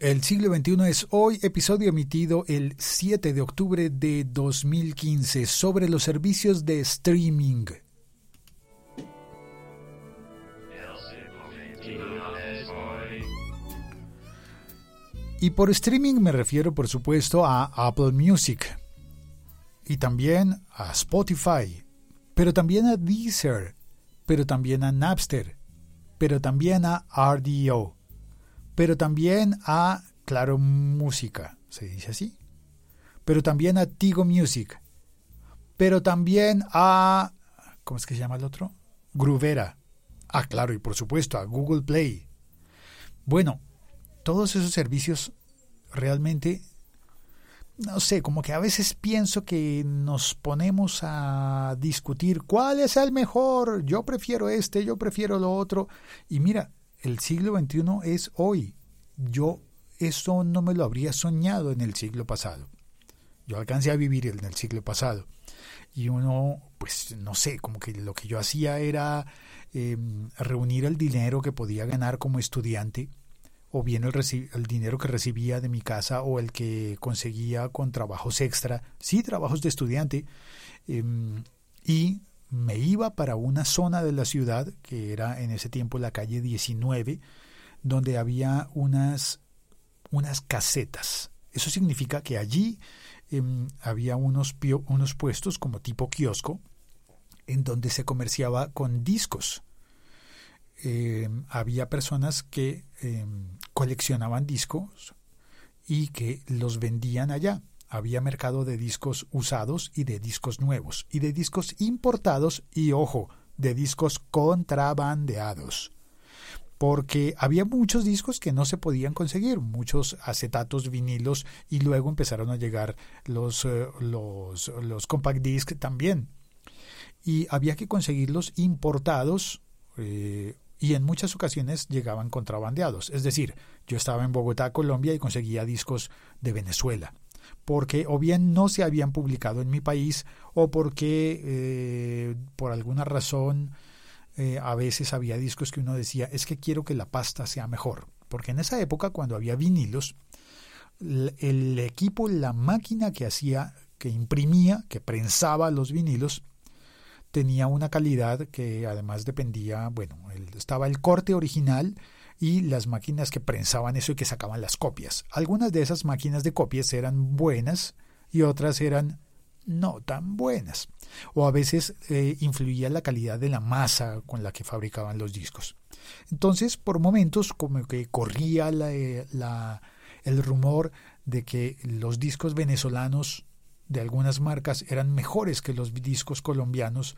El siglo XXI es hoy, episodio emitido el 7 de octubre de 2015 sobre los servicios de streaming. Y por streaming me refiero por supuesto a Apple Music y también a Spotify, pero también a Deezer, pero también a Napster, pero también a RDO pero también a Claro Música, se dice así, pero también a Tigo Music, pero también a, ¿cómo es que se llama el otro? Gruvera. Ah, claro, y por supuesto a Google Play. Bueno, todos esos servicios realmente, no sé, como que a veces pienso que nos ponemos a discutir cuál es el mejor, yo prefiero este, yo prefiero lo otro, y mira, el siglo XXI es hoy. Yo eso no me lo habría soñado en el siglo pasado. Yo alcancé a vivir en el siglo pasado. Y uno, pues no sé, como que lo que yo hacía era em, reunir el dinero que podía ganar como estudiante, o bien el, el, dinero que recibía de mi casa, o el que conseguía con trabajos extra, sí, trabajos de estudiante, em, y me iba para una zona de la ciudad, que era en ese tiempo la calle 19, donde había unas, unas casetas. Eso significa que allí em, había unos, unos puestos como tipo kiosco, en donde se comerciaba con discos. Em, había personas que em, coleccionaban discos y que los vendían allá había mercado de discos usados y de discos nuevos, y de discos importados y, ojo, de discos contrabandeados. Porque había muchos discos que no se podían conseguir, muchos acetatos, vinilos, y luego empezaron a llegar los, eh, los, compact disc también. Y había que conseguirlos importados eh, y en muchas ocasiones llegaban contrabandeados. Es decir, yo estaba en Bogotá, Colombia, y conseguía discos de Venezuela porque o bien no se habían publicado en mi país o porque eh, por alguna razón eh, a veces había discos que uno decía es que quiero que la pasta sea mejor porque en esa época cuando había vinilos el, equipo la máquina que hacía que imprimía que prensaba los vinilos tenía una calidad que además dependía bueno estaba el corte original y las máquinas que prensaban eso y que sacaban las copias. Algunas de esas máquinas de copias eran buenas y otras eran no tan buenas. O a veces eh, influía la calidad de la masa con la que fabricaban los discos. Entonces, por momentos, como que corría eh, el rumor de que los discos venezolanos de algunas marcas eran mejores que los discos colombianos,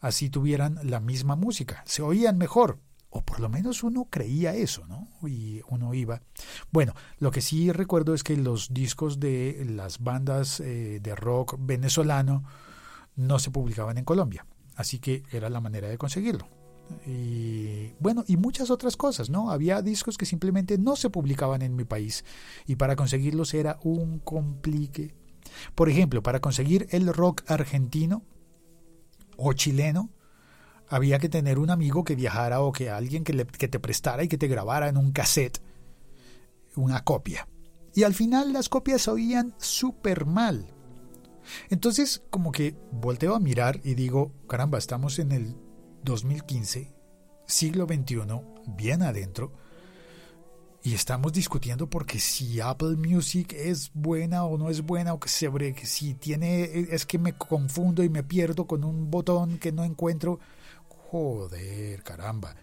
así tuvieran la misma música. Se oían mejor, o por lo menos uno creía eso, ¿no? Y uno iba. Bueno, lo que sí recuerdo es que los discos de las bandas eh, de rock venezolano no se publicaban en Colombia, así que era la manera de conseguirlo. Y bueno, y muchas otras cosas, ¿no? Había discos que simplemente no se publicaban en mi país y para conseguirlos era un complique. Por ejemplo, para conseguir el rock argentino o chileno, había que tener un amigo que viajara o que alguien que, que te prestara y que te grabara en un cassette una copia. Y al final las copias oían súper mal. Entonces como que volteo a mirar y digo, caramba, estamos en el 2015, siglo XXI, bien adentro, y estamos discutiendo porque si Apple Music es buena o no es buena, o que si tiene, es que me confundo y me pierdo con un botón que no encuentro. Joder, caramba.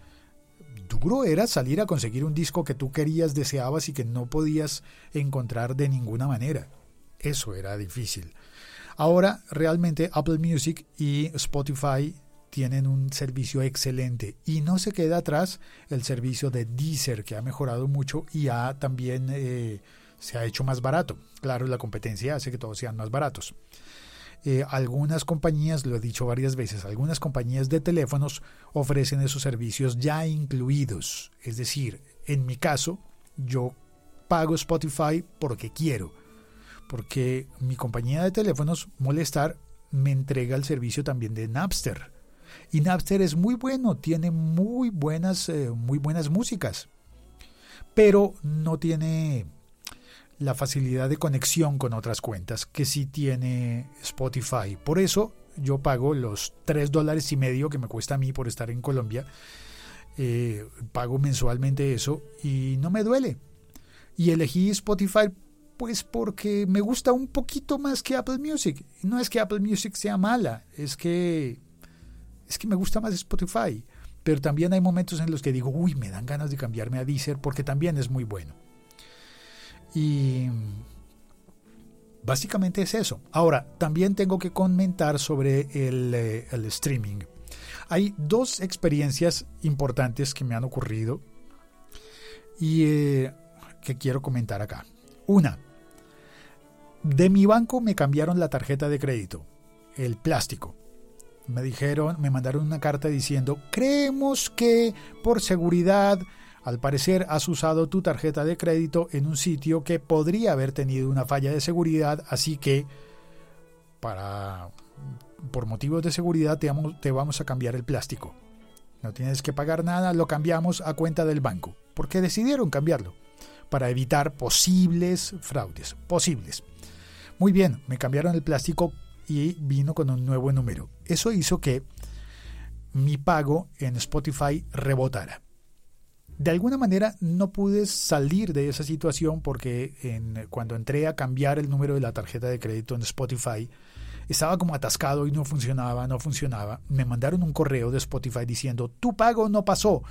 Duro era salir a conseguir un disco que tú querías, deseabas y que no podías encontrar de ninguna manera. Eso era difícil. Ahora realmente Apple Music y Spotify tienen un servicio excelente y no se queda atrás el servicio de Deezer que ha mejorado mucho y ha también eh, se ha hecho más barato. Claro, la competencia hace que todos sean más baratos. Eh, algunas compañías, lo he dicho varias veces, algunas compañías de teléfonos ofrecen esos servicios ya incluidos. Es decir, en mi caso, yo pago Spotify porque quiero, porque mi compañía de teléfonos, Molestar, me entrega el servicio también de Napster. Y Napster es muy bueno, tiene muy buenas, eh, muy buenas músicas, pero no tiene la facilidad de conexión con otras cuentas que sí tiene Spotify. Por eso yo pago los 3 dólares y medio que me cuesta a mí por estar en Colombia. Eh, pago mensualmente eso y no me duele. Y elegí Spotify pues porque me gusta un poquito más que Apple Music. No es que Apple Music sea mala, es que es que me gusta más Spotify. Pero también hay momentos en los que digo, uy, me dan ganas de cambiarme a Deezer porque también es muy bueno. Y básicamente es eso. Ahora, también tengo que comentar sobre el, eh, streaming. Hay dos experiencias importantes que me han ocurrido y eh, que quiero comentar acá. Una, de mi banco me cambiaron la tarjeta de crédito, el plástico. Me dijeron, me mandaron una carta diciendo, creemos que por seguridad al parecer has usado tu tarjeta de crédito en un sitio que podría haber tenido una falla de seguridad, así que para por motivos de seguridad te vamos, te vamos a cambiar el plástico. No tienes que pagar nada, lo cambiamos a cuenta del banco, porque decidieron cambiarlo para evitar posibles fraudes, posibles. Muy bien, me cambiaron el plástico y vino con un nuevo número. Eso hizo que mi pago en Spotify rebotara. De alguna manera no pude salir de esa situación porque en, cuando entré a cambiar el número de la tarjeta de crédito en Spotify, estaba como atascado y no funcionaba, no funcionaba. Me mandaron un correo de Spotify diciendo, tu pago no pasó,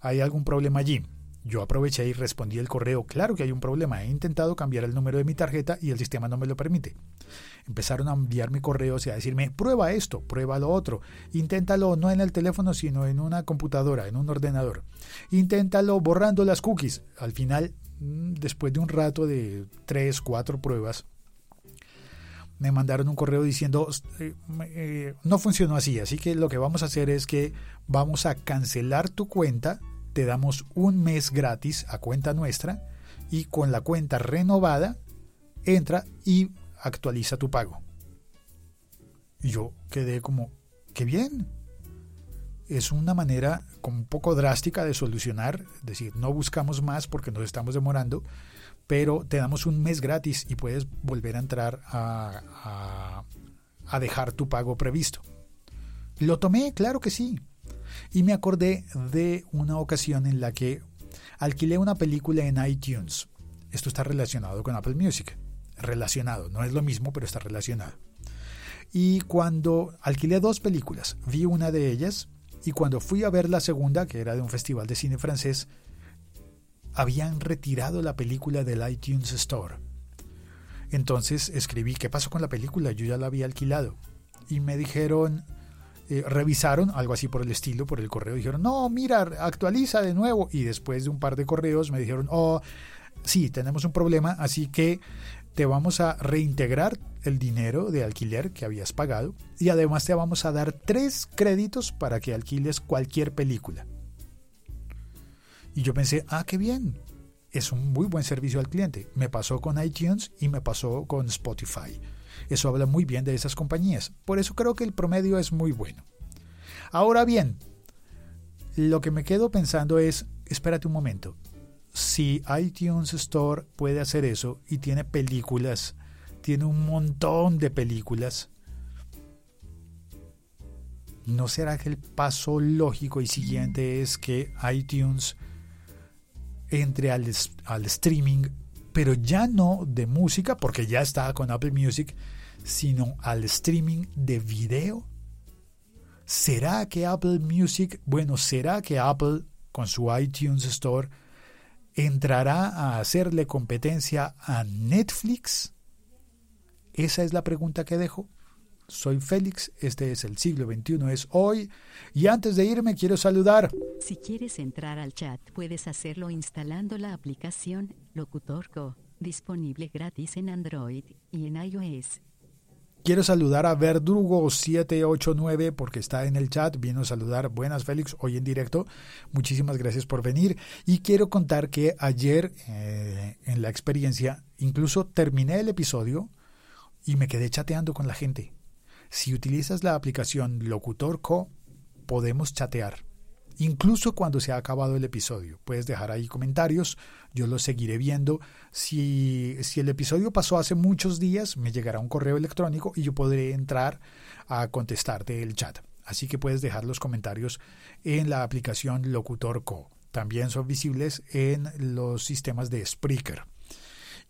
hay algún problema allí. Yo aproveché y respondí el correo, claro que hay un problema, he intentado cambiar el número de mi tarjeta y el sistema no me lo permite. Empezaron a enviarme correos y a decirme, prueba esto, prueba lo otro, inténtalo no en el teléfono sino en una computadora, en un ordenador. Inténtalo borrando las cookies. Al final, mm, después de un rato de tres, cuatro pruebas, me mandaron un correo diciendo eh, eh, no funcionó así, así que lo que vamos a hacer es que vamos a cancelar tu cuenta te damos un mes gratis a cuenta nuestra y con la cuenta renovada entra y actualiza tu pago. Y yo quedé como, qué bien. Es una manera como un poco drástica de solucionar, es decir, no buscamos más porque nos estamos demorando, pero te damos un mes gratis y puedes volver a entrar a, a, a dejar tu pago previsto. Lo tomé, claro que sí. Y me acordé de una ocasión en la que alquilé una película en iTunes. Esto está relacionado con Apple Music. Relacionado, no es lo mismo, pero está relacionado. Y cuando alquilé dos películas, vi una de ellas y cuando fui a ver la segunda, que era de un festival de cine francés, habían retirado la película del iTunes Store. Entonces escribí, ¿qué pasó con la película? Yo ya la había alquilado. Y me dijeron, eh, revisaron, algo así por el estilo, por el correo, dijeron, no, mira, actualiza de nuevo. Y después de un par de correos me dijeron, oh, sí, tenemos un problema, así que te vamos a reintegrar el dinero de alquiler que habías pagado y además te vamos a dar tres créditos para que alquiles cualquier película. Y yo pensé, ah, qué bien, es un muy buen servicio al cliente. Me pasó con iTunes y me pasó con Spotify. Eso habla muy bien de esas compañías. Por eso creo que el promedio es muy bueno. Ahora bien, lo que me quedo pensando es, espérate un momento. Si iTunes Store puede hacer eso y tiene películas, tiene un montón de películas, ¿no será que el paso lógico y siguiente es que iTunes entre al, streaming pero ya no de música, porque ya está con Apple Music, sino al streaming de video? ¿Será que Apple Music, bueno, será que Apple con su iTunes Store entrará a hacerle competencia a Netflix? Esa es la pregunta que dejo. Soy Félix, este es el siglo XXI, es hoy, y antes de irme quiero saludar. Si quieres entrar al chat, puedes hacerlo instalando la aplicación Locutorco, disponible gratis en Android y en iOS. Quiero saludar a Verdugo789 porque está en el chat. Vino a saludar. Buenas, Félix, hoy en directo. Muchísimas gracias por venir. Y quiero contar que ayer eh, en la experiencia, incluso terminé el episodio y me quedé chateando con la gente. Si utilizas la aplicación Locutor Co, podemos chatear. incluso cuando se ha acabado el episodio. Puedes dejar ahí comentarios, yo los seguiré viendo. Si, si el episodio pasó hace muchos días, me llegará un correo electrónico y yo podré entrar a contestarte el chat. Así que puedes dejar los comentarios en la aplicación Locutor Co. También son visibles en los sistemas de Spreaker.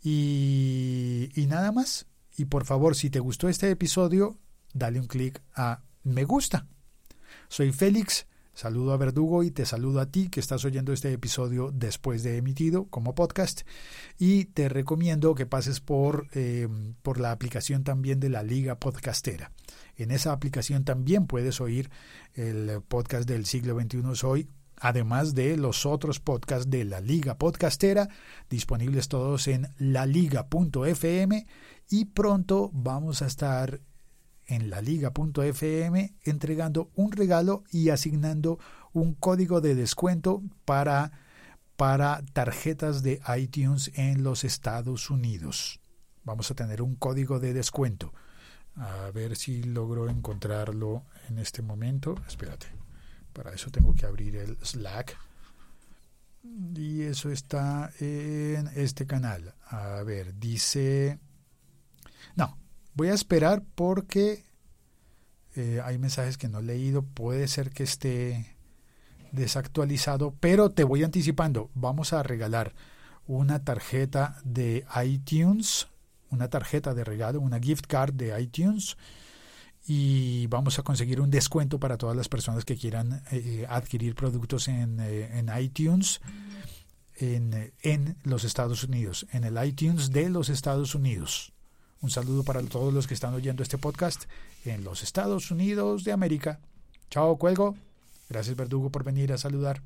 Y, y nada más. Y por favor, si te gustó este episodio, dale un clic a me gusta. Soy Félix, saludo a Verdugo y te saludo a ti que estás oyendo este episodio después de emitido como podcast. Y te recomiendo que pases por, eh, por la aplicación también de la Liga Podcastera. En esa aplicación también puedes oír el podcast del siglo XXI Soy además de los otros podcasts de la Liga Podcastera, disponibles todos en laliga.fm y pronto vamos a estar en laliga.fm entregando un regalo y asignando un código de descuento para, para tarjetas de iTunes en los Estados Unidos. Vamos a tener un código de descuento. A ver si logro encontrarlo en este momento. Espérate. Para eso tengo que abrir el Slack. Y eso está en este canal. A ver, dice... Voy a esperar porque eh, hay mensajes que no he leído. Puede ser que esté desactualizado, pero te voy anticipando. Vamos a regalar una tarjeta de iTunes, una tarjeta de regalo, una gift card de iTunes y vamos a conseguir un descuento para todas las personas que quieran eh, adquirir productos en, eh, en iTunes en, en, los Estados Unidos, en el iTunes de los Estados Unidos. Un saludo para todos los que están oyendo este podcast en los Estados Unidos de América. Chao, cuelgo. Gracias, Verdugo, por venir a saludar.